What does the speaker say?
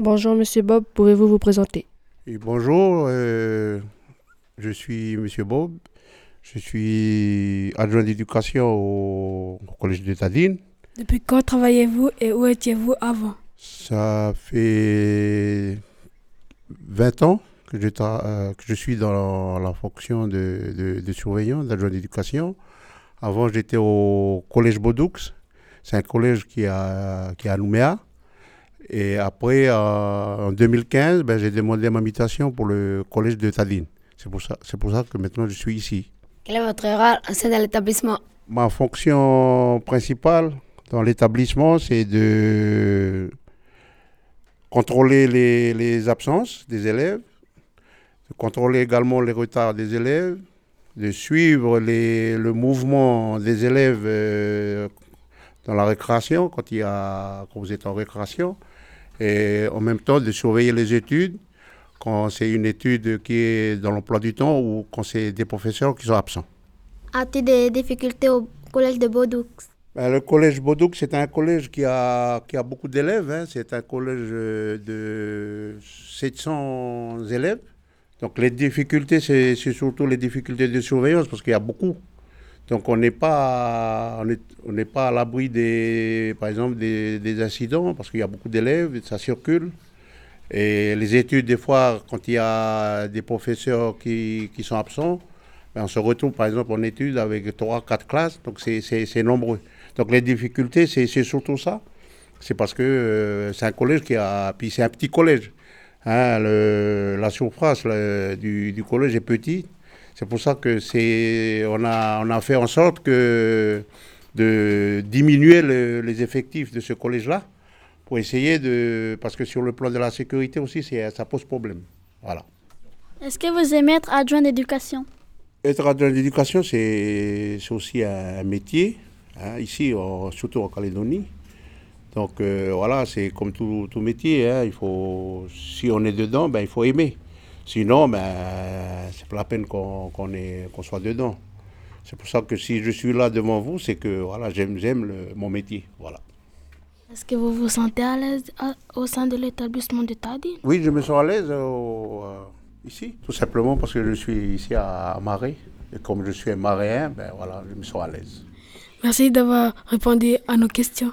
Bonjour Monsieur Bob, pouvez-vous vous présenter? Et bonjour, euh, je suis Monsieur Bob, je suis adjoint d'éducation au, au collège de Tadine. Depuis quand travaillez-vous et où étiez-vous avant? Ça fait 20 ans que je, tra- euh, que je suis dans la, la fonction de, de, de surveillant, d'adjoint d'éducation. Avant, j'étais au collège Bodoux. C'est un collège qui, a, qui est à Nouméa. Et après, euh, en 2015, ben, j'ai demandé ma mutation pour le collège de Tadine. C'est pour, ça, c'est pour ça que maintenant je suis ici. Quel est votre rôle au sein de l'établissement? Ma fonction principale dans l'établissement, c'est de contrôler les, les absences des élèves, de contrôler également les retards des élèves, de suivre les- le mouvement des élèves euh, dans la récréation, quand, il y a, quand vous êtes en récréation, et en même temps de surveiller les études, quand c'est une étude qui est dans l'emploi du temps ou quand c'est des professeurs qui sont absents. As-tu des difficultés au collège de Bodoux Ben, le collège Bodouk, c'est un collège qui a, qui a beaucoup d'élèves. hein. C'est un collège euh, de 700 élèves. Donc les difficultés, c'est c'est surtout les difficultés de surveillance parce qu'il y a beaucoup. Donc on n'est pas, on on pas à l'abri des, par exemple, des, des incidents parce qu'il y a beaucoup d'élèves, ça circule. Et les études, des fois, quand il y a des professeurs qui, qui sont absents, ben, on se retrouve par exemple en études avec trois, quatre classes, donc c'est- nombreux. Donc les difficultés, c'est surtout ça. C'est parce que euh, c'est un collège qui a. Puis c'est un petit collège. Hein, le- la surface du, du collège est petite. C'est pour ça que c'est. On a, on a fait en sorte que de diminuer le- les effectifs de ce collège-là pour essayer de. Parce que sur le plan de la sécurité aussi, c'est- ça pose problème. Voilà. Est-ce que vous aimez être adjoint d'éducation? Être adjoint d'éducation, c'est c'est aussi un, un métier, hein, ici, en- surtout en Calédonie. Donc euh, voilà, c'est comme tout, tout métier. hein, il faut, si on est dedans, ben, il faut aimer. Sinon, ben, c'est pas la peine qu'on qu'on est- qu'on soit dedans. C'est pour ça que si je suis là devant vous, c'est que voilà, j'aime j'aime le- mon métier. Voilà. Est-ce que vous vous sentez à l'aise au sein de l'établissement de Tadi Oui, je me sens à l'aise euh, ici, tout simplement parce que je suis ici à, à Marais. Et comme je suis un maréen, ben voilà, je me sens à l'aise. Merci d'avoir répondu à nos questions.